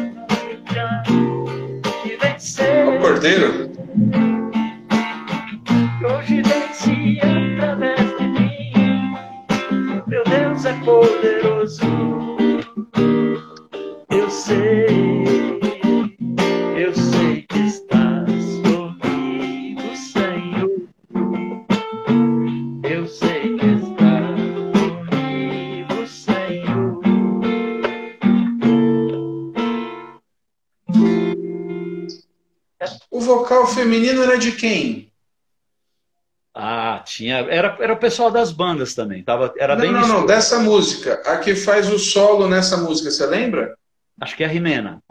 de quem? Ah, tinha. Era, era o pessoal das bandas também. Tava, era não, bem não, não, dessa música. A que faz o solo nessa música, você lembra? Acho que é a Rimena.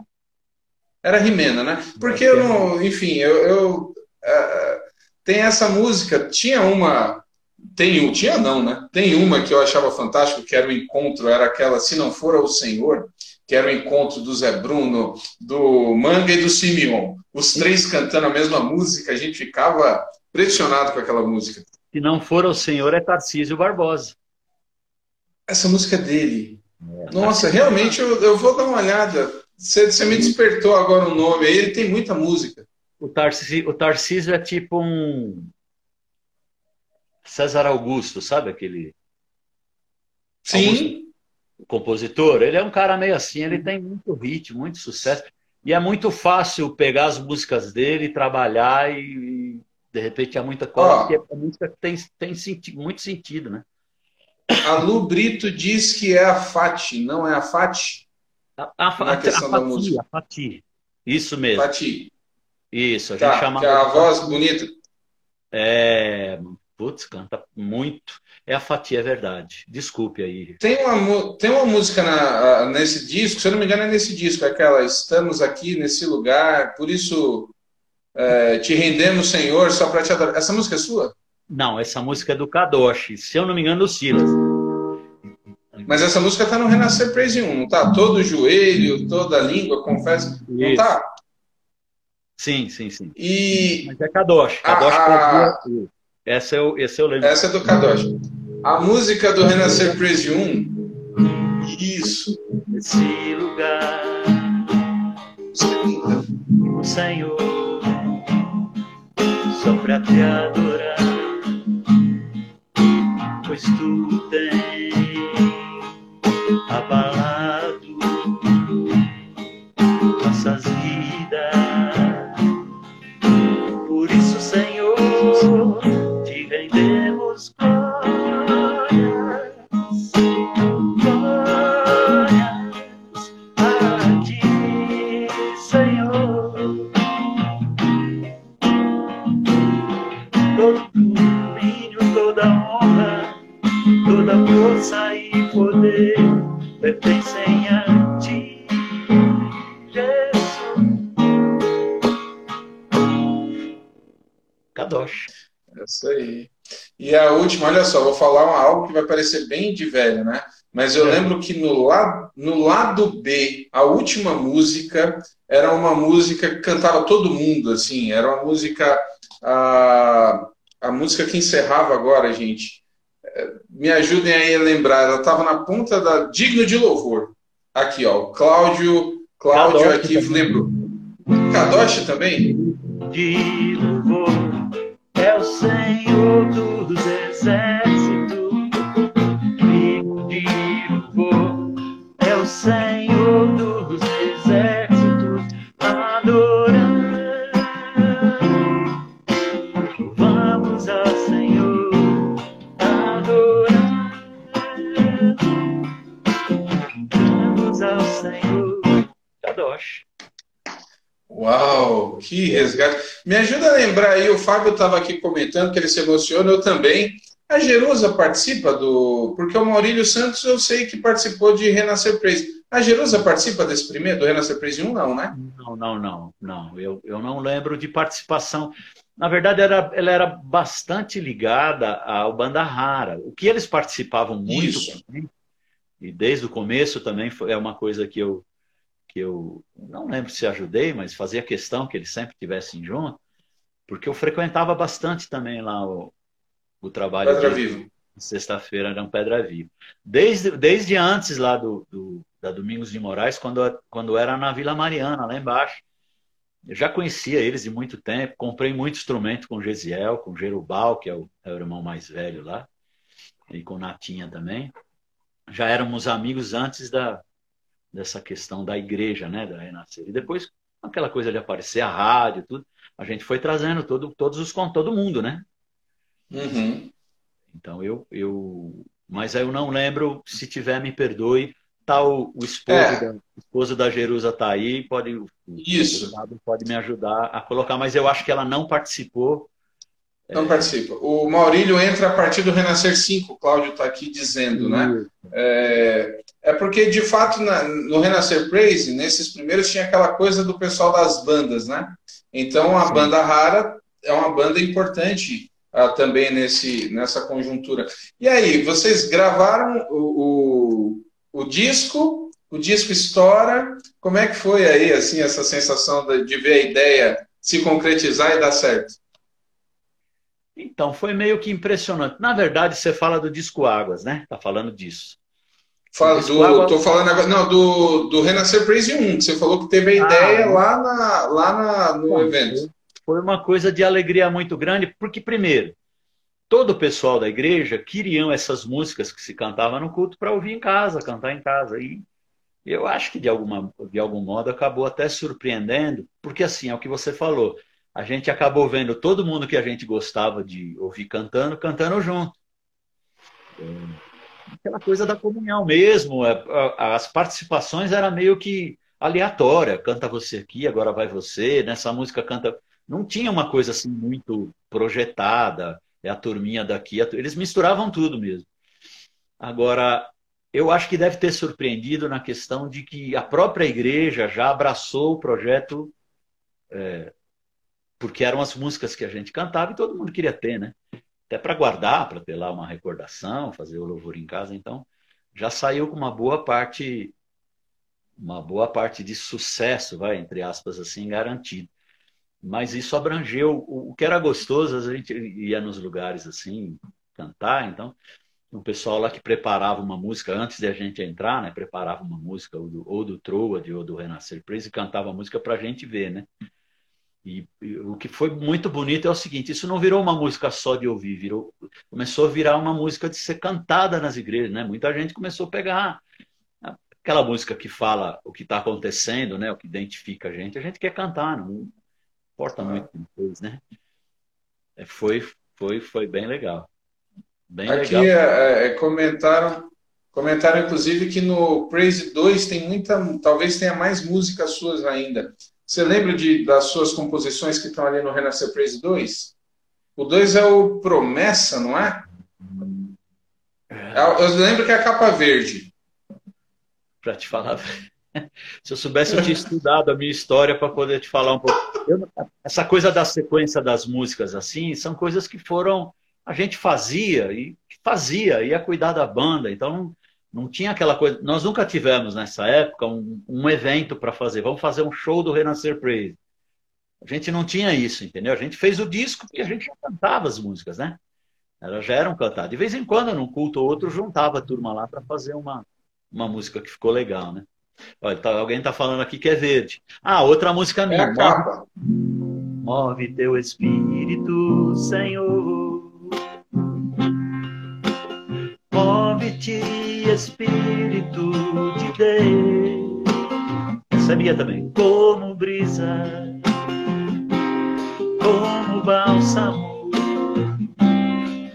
Era a Rimena, né? Porque eu não. Enfim, eu. eu uh, tem essa música. Tinha uma. Tem, tinha não, né? Tem uma que eu achava fantástico, que era o encontro, era aquela Se Não For o Senhor, que era o encontro do Zé Bruno, do Manga e do Simeon. Os três cantando a mesma música, a gente ficava pressionado com aquela música. Se não for o Senhor, é Tarcísio Barbosa. Essa música é dele. É, Nossa, realmente eu, eu, vou dar uma olhada. Você, você me despertou agora o um nome aí, ele tem muita música. O Tarcísio, o Tarcísio é tipo um César Augusto, sabe aquele? Sim. Augusto o compositor, ele é um cara meio assim, ele tem muito ritmo, muito sucesso. E é muito fácil pegar as músicas dele, trabalhar e, e de repente há muita coisa, porque a música tem, tem senti muito sentido, né? A Lu Brito diz que é a Fati, não é a Fati? A, a, a, a, Fati, a Fati. Isso mesmo. Fati. Isso, a gente tá, chama. Que é a voz bonita. É. Putz, canta muito. É a fatia, é verdade. Desculpe aí. Tem uma, tem uma música na, nesse disco, se eu não me engano, é nesse disco, aquela Estamos aqui nesse lugar, por isso é, te rendemos, Senhor, só para te adorar. Essa música é sua? Não, essa música é do Kadoshi, se eu não me engano, do Silas. Mas essa música tá no Renascer Praise 1, não tá? Todo joelho, toda a língua, confesso. Não tá? Sim, sim, sim. E... Mas é Kadoshi. Kadoshi a... Essa eu, esse eu lembro. Essa é do Kadosh. A música do Renascer 1. Isso. Esse lugar. O Senhor. Só pra te adorar. Pois tu tens poder pertencem a ti, Jesus. Kadosh. Isso aí. E a última, olha só, vou falar algo que vai parecer bem de velho, né? Mas eu é. lembro que no lado, no lado B, a última música era uma música que cantava todo mundo, assim, era uma música. A, a música que encerrava agora, gente. Me ajudem aí a lembrar, ela estava na ponta da. Digno de louvor. Aqui, ó. Cláudio, Cláudio aqui, lembro. Kadosh também? De louvor é o Senhor dos exércitos, de louvor, é o Senhor Uau, que resgate. Me ajuda a lembrar aí, o Fábio estava aqui comentando que ele se emociona, eu também. A Jerusa participa do. Porque o Maurílio Santos eu sei que participou de Renascer Praise. A Jerusa participa desse primeiro, do Renascer Praise 1, não, né? Não, não, não, não. Eu, eu não lembro de participação. Na verdade, era, ela era bastante ligada ao Banda Rara. O que eles participavam muito, também, e desde o começo também foi, é uma coisa que eu, que eu não lembro se ajudei, mas fazia questão que eles sempre estivessem juntos, porque eu frequentava bastante também lá o, o trabalho Pedra Viva. Sexta-feira era um Pedra Viva. Desde, desde antes lá do, do, da Domingos de Moraes, quando, quando era na Vila Mariana, lá embaixo. Eu já conhecia eles de muito tempo, comprei muito instrumento com Gesiel, com Gerubal, que é o, é o irmão mais velho lá, e com Natinha também. Já éramos amigos antes da, dessa questão da igreja, né, da Renascer. E depois, aquela coisa de aparecer a rádio, tudo, a gente foi trazendo todo, todos os todo mundo, né? Uhum. Então eu, eu, mas eu não lembro. Se tiver, me perdoe. Tá o, o esposo, É. da, o esposo da Jerusa tá aí, pode Isso. pode me ajudar a colocar, mas eu acho que ela não participou. Não participa. O Maurílio entra a partir do Renascer 5, o Cláudio está aqui dizendo, né? É, é porque, de fato, na- no Renascer Praise, nesses primeiros, tinha aquela coisa do pessoal das bandas, né? Então, a Sim. banda rara é uma banda importante ah, também nesse, nessa conjuntura. E aí, vocês gravaram o, o, o disco, o disco estoura. Como é que foi aí, assim, essa sensação de, de ver a ideia se concretizar e dar certo? Então, foi meio que impressionante. Na verdade, você fala do disco Águas, né? Tá falando disso. Fala do, Água- tô falando agora, não, do, do Renascer Praise 1, que você falou que teve a Ah, ideia né? lá, na, lá na, no Bom, evento. Foi uma coisa de alegria muito grande, porque, primeiro, todo o pessoal da igreja queriam essas músicas que se cantava no culto para ouvir em casa, cantar em casa. E eu acho que, de, alguma, de algum modo, acabou até surpreendendo, porque, assim, é o que você falou, a gente acabou vendo todo mundo que a gente gostava de ouvir cantando, cantando junto. É, Aquela coisa da comunhão mesmo, é, as participações era meio que aleatória, canta você aqui, agora vai você, nessa música canta não tinha uma coisa assim muito projetada, é a turminha daqui, a eles misturavam tudo mesmo. Agora, eu acho que deve ter surpreendido na questão de que a própria igreja já abraçou o projeto, é, porque eram as músicas que a gente cantava e todo mundo queria ter, né? Até para guardar, para ter lá uma recordação, fazer o louvor em casa, então já saiu com uma boa parte, uma boa parte de sucesso, vai, entre aspas assim, garantido mas isso abrangeu o, que era gostoso, a gente ia nos lugares assim, cantar, então o pessoal lá que preparava uma música antes de a gente entrar, né, preparava uma música ou do, ou do Trowad ou do Renascer Praise e cantava a música para a gente ver, né? E, e o que foi muito bonito é o seguinte, isso não virou uma música só de ouvir, virou, começou a virar uma música de ser cantada nas igrejas, né? Muita gente começou a pegar aquela música que fala o que está acontecendo, né? O que identifica a gente, a gente quer cantar, não importa muito depois, né? É, Foi, foi, foi bem legal. Bem Aqui legal. é, é, comentaram, comentaram inclusive que no Praise 2 tem muita, talvez tenha mais músicas suas ainda. Você lembra de, das suas composições que estão ali no Renascer Praise 2? O 2 é o Promessa, não é? É- Eu lembro que é a capa verde. Para te falar, se eu soubesse, eu tinha estudado a minha história para poder te falar um pouco. Eu- essa coisa da sequência das músicas assim, são coisas que foram a gente fazia e fazia, ia cuidar da banda, então não, tinha aquela coisa. Nós nunca tivemos nessa época um, um evento para fazer. Vamos fazer um show do Renascer Praise. A gente não tinha isso, entendeu? A gente fez o disco porque a gente já cantava as músicas, né? Elas já eram cantadas. De vez em quando, num culto ou outro, juntava a turma lá para fazer uma, uma música que ficou legal, né? Olha, tá- alguém tá falando aqui que é verde. Ah, outra música É minha. a capa. Move teu espírito, Senhor. Move-te, Espírito de Deus. Sabia também. Como brisa, como bálsamo,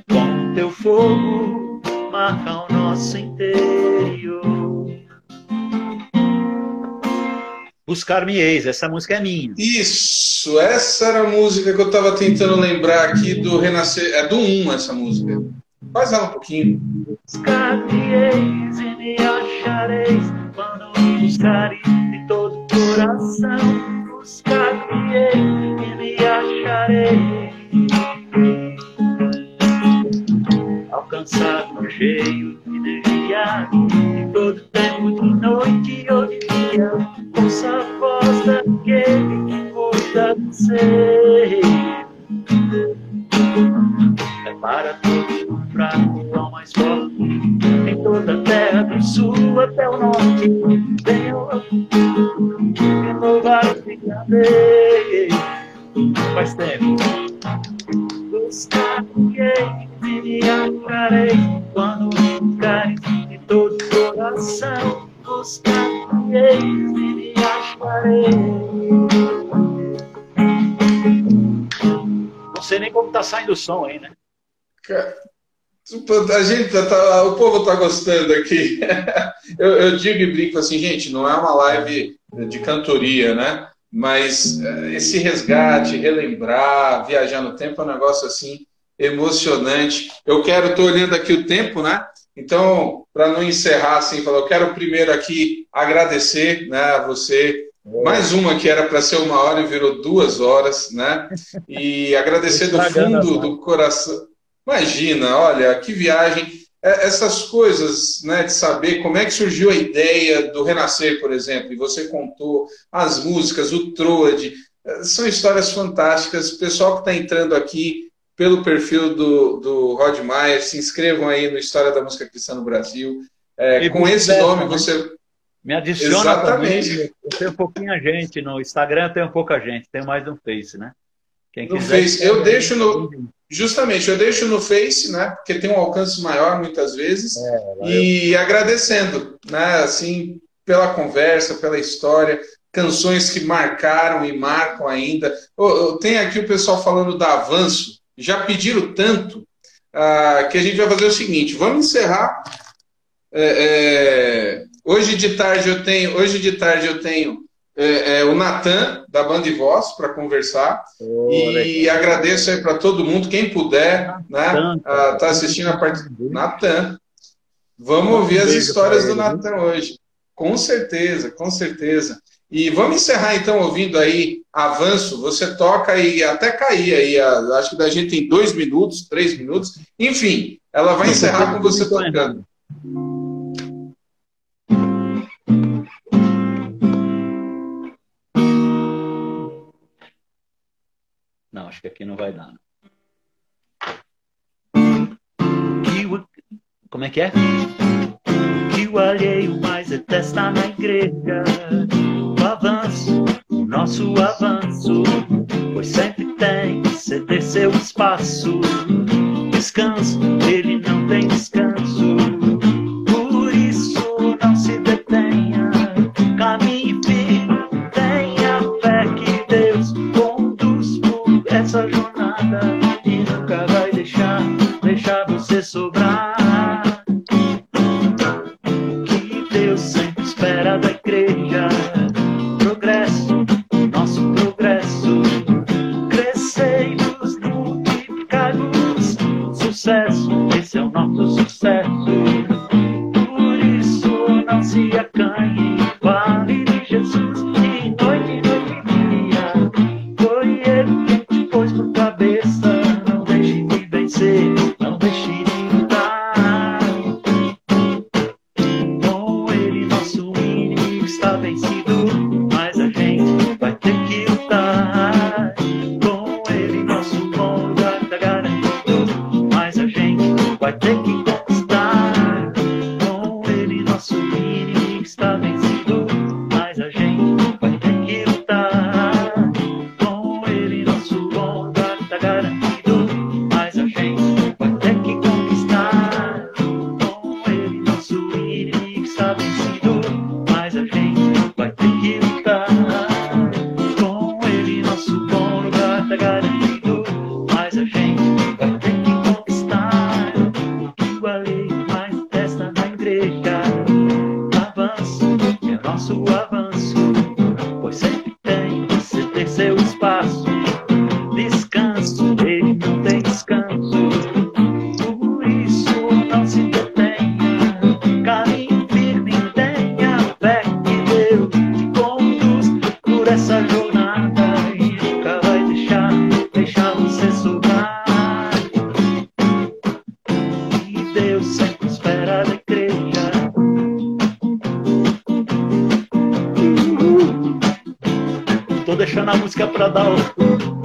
com teu fogo marca o nosso interior. Buscar-me-eis, essa música é minha. Isso, essa era a música que eu estava tentando lembrar aqui do Renascer. É do 1 essa música. Faz ela um pouquinho. Buscar-me-eis e me achareis quando me buscareis de todo coração. Buscar-me-eis e me achareis. Alcançado, cheio de energia, de todo tempo, de noite ou de dia. Ouça a voz daquele que cuida do ser. para todo o fraco ao mais forte. Em toda a terra, do sul até o norte, venho renovar o que andei. Faz tempo. Buscar-me e me acharei quando me buscares de todo coração. Buscar-me e me acharei. sei nem como tá saindo o som aí, né? A gente tá, tá o povo está gostando aqui. Eu, eu, digo e brinco assim, gente, não é uma live de cantoria, né? Mas eh, esse resgate, relembrar, viajar no tempo é um negócio assim emocionante. Eu quero, estou olhando aqui o tempo, né? Então, para não encerrar assim, eu quero primeiro aqui agradecer né, a você mais uma que era para ser uma hora e virou duas horas, né? E agradecer do fundo do coração. Imagina, olha, que viagem. É, essas coisas, né, de saber como é que surgiu a ideia do Renascer, por exemplo, e você contou as músicas, o Troade, é, são histórias fantásticas. O pessoal que está entrando aqui pelo perfil do, do Rod Maier, se inscrevam aí no História da Música Cristã no Brasil. É, com esse nome, você me adiciona Exatamente. também. Eu tenho pouquinha gente. No Instagram eu tenho pouca gente, tenho mais no Face, né? Quem no quiser, Face. Eu deixo no. Justamente, eu deixo no Face, né? Porque tem um alcance maior muitas vezes. É, e agradecendo, né? Assim, pela conversa, pela história, canções que marcaram e marcam ainda. Tem aqui o pessoal falando da avanço. Já pediram tanto uh, que a gente vai fazer o seguinte: vamos encerrar. É, é, Hoje de tarde eu tenho, hoje de tarde eu tenho é, é, o Natan, da Band Voz, para conversar. Oh, e legal. agradeço aí para todo mundo, quem puder, né? Tá ah, assistindo a parte. Natan. Vamos um ouvir as histórias do Natan hoje. Com certeza, com certeza. E vamos encerrar então ouvindo aí Avanço. Você toca e até cair aí. Acho que da gente tem dois minutos, três minutos. Enfim, ela vai encerrar com você tocando. Que aqui não vai dar. Como é que é? Que o alheio mais detesta na igreja. O avanço, o nosso avanço, pois sempre tem que ceder seu espaço. Descanso, ele você sobrar.